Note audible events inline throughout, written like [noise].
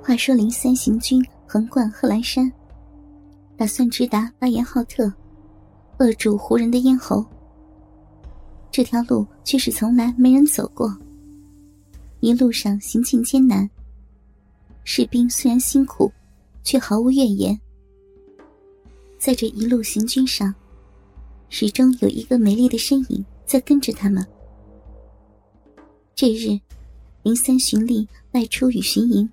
话说林三行军横贯贺兰山，打算直达巴彦浩特，扼住胡人的咽喉。这条路却是从来没人走过，一路上行进艰难。士兵虽然辛苦，却毫无怨言。在这一路行军上，始终有一个美丽的身影在跟着他们。这日，林三循例外出与巡营。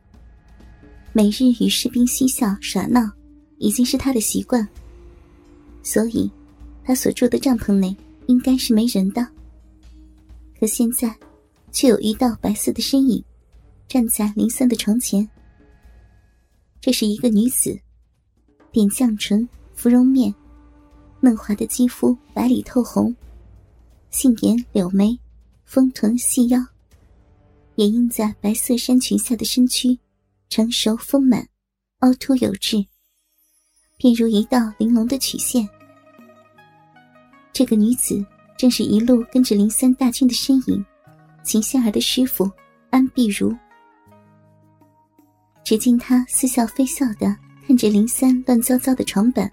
每日与士兵嬉笑耍闹，已经是他的习惯。所以，他所住的帐篷内应该是没人的。可现在，却有一道白色的身影，站在林三的床前。这是一个女子，点绛唇，芙蓉面，嫩滑的肌肤白里透红，杏眼柳眉，丰臀细腰，掩映在白色衫裙下的身躯。成熟丰满，凹凸有致，便如一道玲珑的曲线。这个女子正是一路跟着林三大军的身影，秦仙儿的师傅安碧如。只见她似笑非笑的看着林三乱糟糟的床板，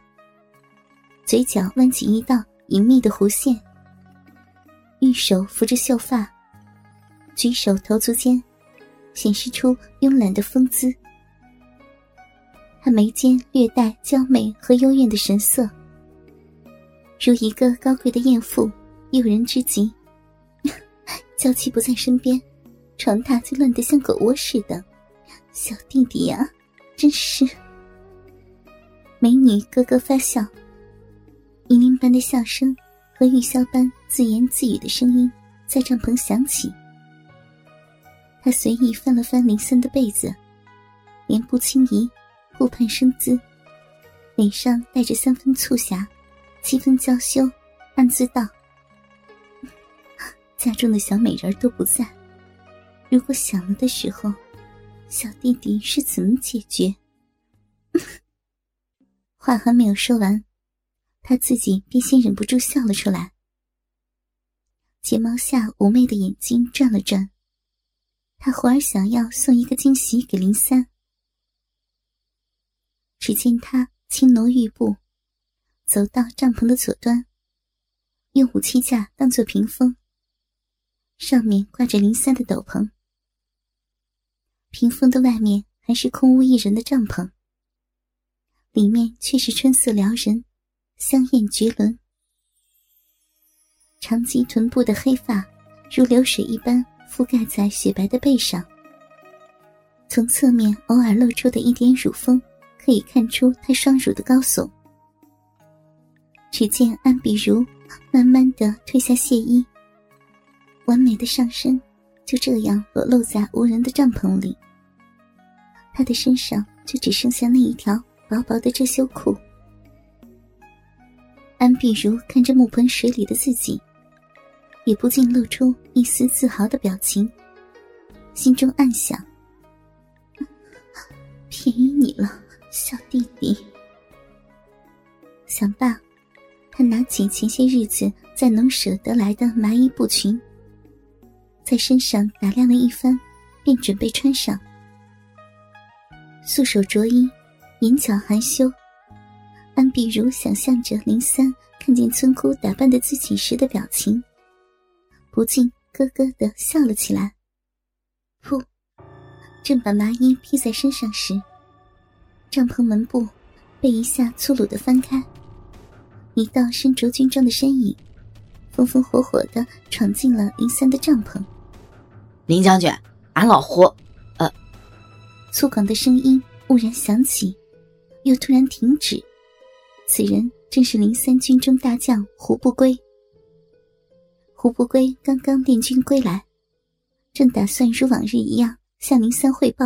嘴角弯起一道隐秘的弧线，玉手扶着秀发，举手投足间。显示出慵懒的风姿，他眉间略带娇媚和幽怨的神色，如一个高贵的艳妇，诱人之极。[laughs] 娇妻不在身边，床榻就乱得像狗窝似的。小弟弟呀，真是……美女咯咯发笑，银铃般的笑声和玉箫般自言自语的声音在帐篷响起。他随意翻了翻林森的被子，脸部轻移，顾盼生姿，脸上带着三分促狭，七分娇羞，暗自道：“家中的小美人都不在，如果想了的时候，小弟弟是怎么解决？” [laughs] 话还没有说完，他自己便先忍不住笑了出来，睫毛下妩媚的眼睛转了转。他忽而想要送一个惊喜给林三，只见他轻挪玉步，走到帐篷的左端，用武器架当做屏风，上面挂着林三的斗篷。屏风的外面还是空无一人的帐篷，里面却是春色撩人，香艳绝伦。长及臀部的黑发如流水一般。覆盖在雪白的背上，从侧面偶尔露出的一点乳峰，可以看出她双乳的高耸。只见安碧如慢慢的褪下亵衣，完美的上身就这样裸露在无人的帐篷里。她的身上就只剩下那一条薄薄的遮羞裤。安碧如看着木盆水里的自己。也不禁露出一丝自豪的表情，心中暗想：“便宜你了，小弟弟。”想罢，他拿起前些日子在农舍得来的麻衣布裙，在身上打量了一番，便准备穿上。素手着衣，眼角含羞，安碧如想象着林三看见村姑打扮的自己时的表情。不禁咯咯的笑了起来。噗！正把麻衣披在身上时，帐篷门部被一下粗鲁的翻开，一道身着军装的身影，风风火火的闯进了林三的帐篷。林将军，俺老胡……呃……粗犷的声音蓦然响起，又突然停止。此人正是林三军中大将胡不归。胡不归刚刚练军归来，正打算如往日一样向林三汇报，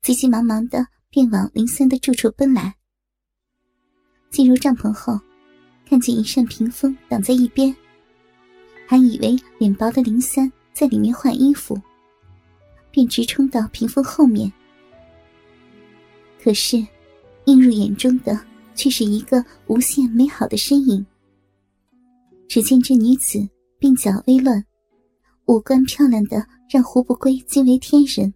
急急忙忙的便往林三的住处奔来。进入帐篷后，看见一扇屏风挡在一边，还以为脸薄的林三在里面换衣服，便直冲到屏风后面。可是，映入眼中的却是一个无限美好的身影。只见这女子鬓角微乱，五官漂亮的让胡不归惊为天人。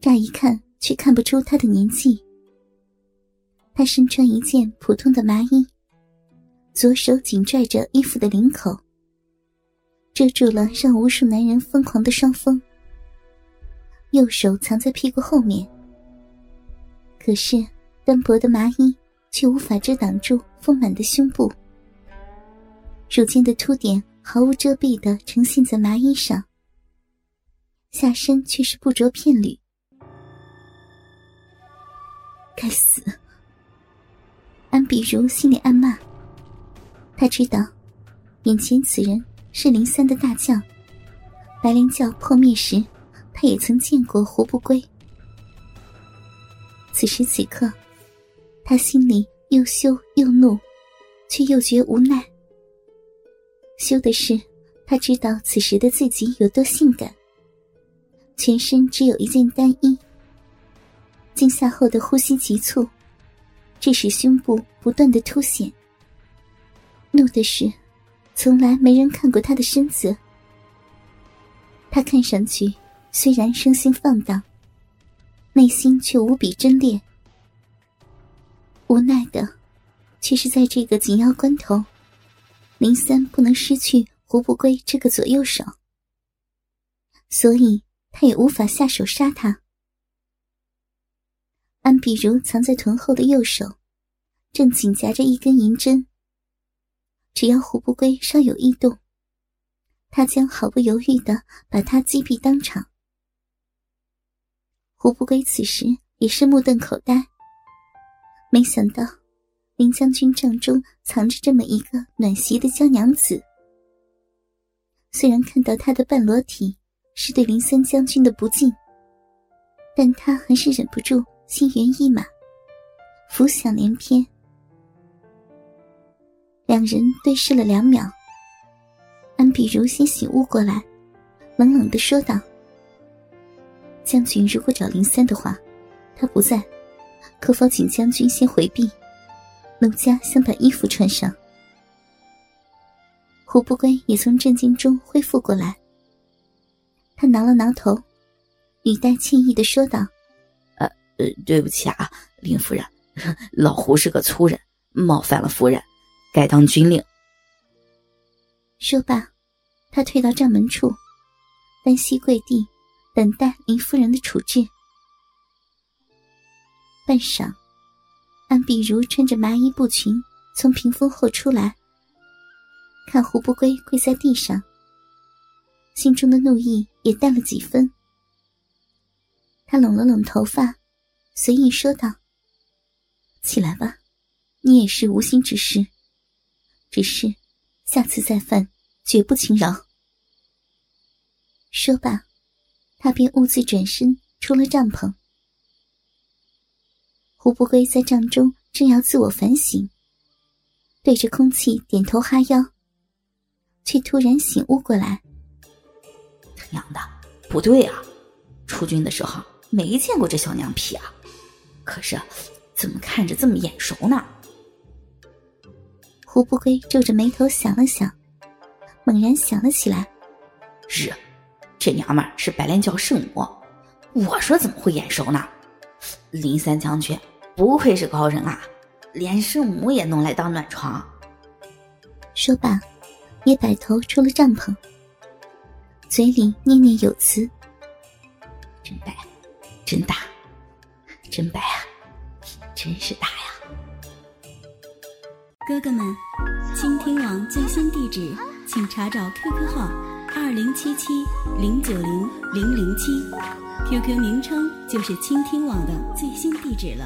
乍一看却看不出她的年纪。她身穿一件普通的麻衣，左手紧拽着衣服的领口，遮住了让无数男人疯狂的双峰。右手藏在屁股后面，可是单薄的麻衣却无法遮挡住丰满的胸部，乳尖的凸点毫无遮蔽的呈现在麻衣上，下身却是不着片缕。该死！安碧如心里暗骂。他知道，眼前此人是林三的大将。白莲教破灭时，他也曾见过胡不归。此时此刻，他心里又羞又怒，却又觉无奈。羞的是，他知道此时的自己有多性感，全身只有一件单衣，惊吓后的呼吸急促。致使胸部不断的凸显。怒的是，从来没人看过他的身子。他看上去虽然生性放荡，内心却无比贞烈。无奈的，却是在这个紧要关头，林三不能失去胡不归这个左右手，所以他也无法下手杀他。安碧如藏在臀后的右手，正紧夹着一根银针。只要胡不归稍有异动，他将毫不犹豫的把他击毙当场。胡不归此时也是目瞪口呆，没想到林将军帐中藏着这么一个暖席的娇娘子。虽然看到他的半裸体是对林三将军的不敬，但他还是忍不住。心猿意马，浮想联翩。两人对视了两秒，安比如先醒悟过来，冷冷的说道：“将军如果找林三的话，他不在，可否请将军先回避？奴家想把衣服穿上。”胡不归也从震惊中恢复过来，他挠了挠头，语带歉意的说道。呃，对不起啊，林夫人，[laughs] 老胡是个粗人，冒犯了夫人，该当军令。说罢，他退到帐门处，单膝跪地，等待林夫人的处置。半晌，安碧如穿着麻衣布裙从屏风后出来，看胡不归跪在地上，心中的怒意也淡了几分。他拢了拢头发。随意说道：“起来吧，你也是无心之失，只是下次再犯，绝不轻饶。”说罢，他便兀自转身出了帐篷。胡不归在帐中正要自我反省，对着空气点头哈腰，却突然醒悟过来：“他娘的，不对啊！出军的时候没见过这小娘皮啊！”可是，怎么看着这么眼熟呢？胡不归皱着眉头想了想，猛然想了起来：“是，这娘们是白莲教圣母。我说怎么会眼熟呢？林三将军不愧是高人啊，连圣母也弄来当暖床。”说罢，也摆头出了帐篷，嘴里念念有词：“真白，真大。”真白啊，真是大呀！哥哥们，倾听网最新地址，请查找 QQ 号二零七七零九零零零七，QQ 名称就是倾听网的最新地址了。